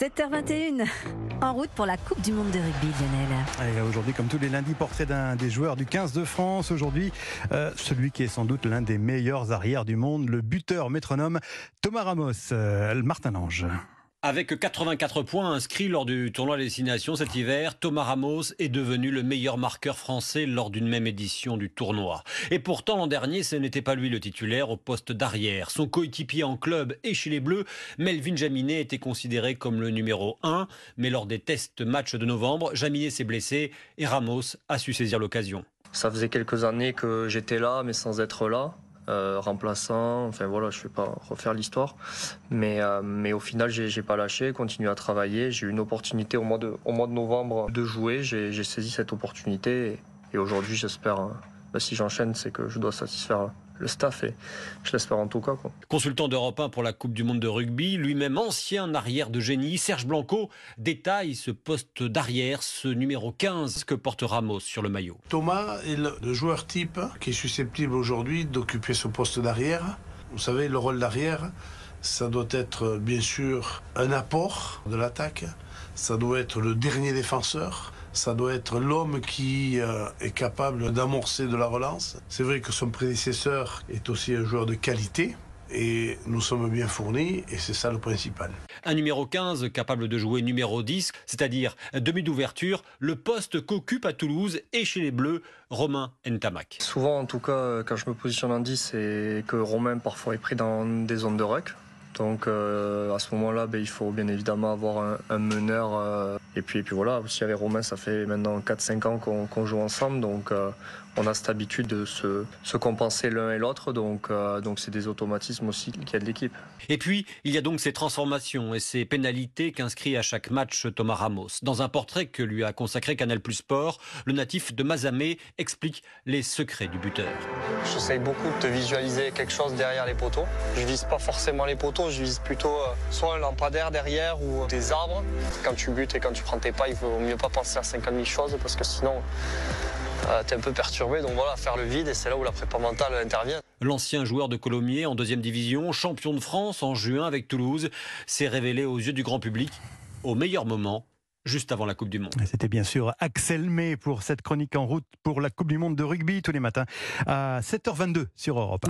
7h21, en route pour la Coupe du Monde de rugby, Lionel. Aujourd'hui, comme tous les lundis, portrait d'un des joueurs du 15 de France. Aujourd'hui, euh, celui qui est sans doute l'un des meilleurs arrières du monde, le buteur métronome Thomas Ramos, euh, Martin Lange. Avec 84 points inscrits lors du tournoi des Nations cet hiver, Thomas Ramos est devenu le meilleur marqueur français lors d'une même édition du tournoi. Et pourtant, l'an dernier, ce n'était pas lui le titulaire au poste d'arrière. Son coéquipier en club et chez les Bleus, Melvin Jaminet, était considéré comme le numéro 1. Mais lors des tests matchs de novembre, Jaminet s'est blessé et Ramos a su saisir l'occasion. Ça faisait quelques années que j'étais là, mais sans être là. Euh, remplaçant. Enfin voilà, je ne vais pas refaire l'histoire. Mais, euh, mais au final, j'ai pas lâché, continué à travailler. J'ai eu une opportunité au mois de, au mois de novembre de jouer. J'ai saisi cette opportunité. Et, aujourd'hui, j'espère, hein, bah, si j'enchaîne, c'est que je dois satisfaire le staff et je l'espère en tout cas. Quoi. Consultant d'Europe 1 pour la Coupe du Monde de rugby, lui-même ancien arrière de génie, Serge Blanco détaille ce poste d'arrière, ce numéro 15 que porte Ramos sur le maillot. Thomas est le joueur type qui est susceptible aujourd'hui d'occuper ce poste d'arrière. Vous savez, le rôle d'arrière, ça doit être bien sûr un apport de l'attaque, ça doit être le dernier défenseur, ça doit être l'homme qui euh, est capable d'amorcer de la relance. C'est vrai que son prédécesseur est aussi un joueur de qualité. Et nous sommes bien fournis et c'est ça le principal. Un numéro 15 capable de jouer numéro 10, c'est-à-dire demi d'ouverture, le poste qu'occupe à Toulouse et chez les Bleus Romain Ntamak. Souvent en tout cas quand je me positionne en 10, c'est que Romain parfois est pris dans des zones de ruck. Donc euh, à ce moment-là, ben, il faut bien évidemment avoir un, meneur. Euh, et, puis, et puis voilà, aussi avec Romain, ça fait maintenant 4-5 ans qu'on joue ensemble. Donc euh, on a cette habitude de se, se compenser l'un et l'autre. Donc donc c'est des automatismes aussi qu'il y a de l'équipe. Et puis il y a donc ces transformations et ces pénalités qu'inscrit à chaque match Thomas Ramos. Dans un portrait que lui a consacré Canal Plus Sport, le natif de Mazamé explique les secrets du buteur. J'essaye beaucoup de visualiser quelque chose derrière les poteaux. Je vise pas forcément les poteaux je vise plutôt euh, soit un lampadaire derrière ou des arbres. Quand tu butes et quand tu prends tes pas, il vaut mieux pas penser à 50 000 choses parce que sinon, euh, tu es un peu perturbé. Donc voilà, faire le vide et c'est là où la prépa mentale intervient. L'ancien joueur de Colomiers en deuxième division, champion de France en juin avec Toulouse, s'est révélé aux yeux du grand public au meilleur moment juste avant la Coupe du Monde. C'était bien sûr Axel May pour cette chronique en route pour la Coupe du Monde de rugby tous les matins à 7h22 sur Europe.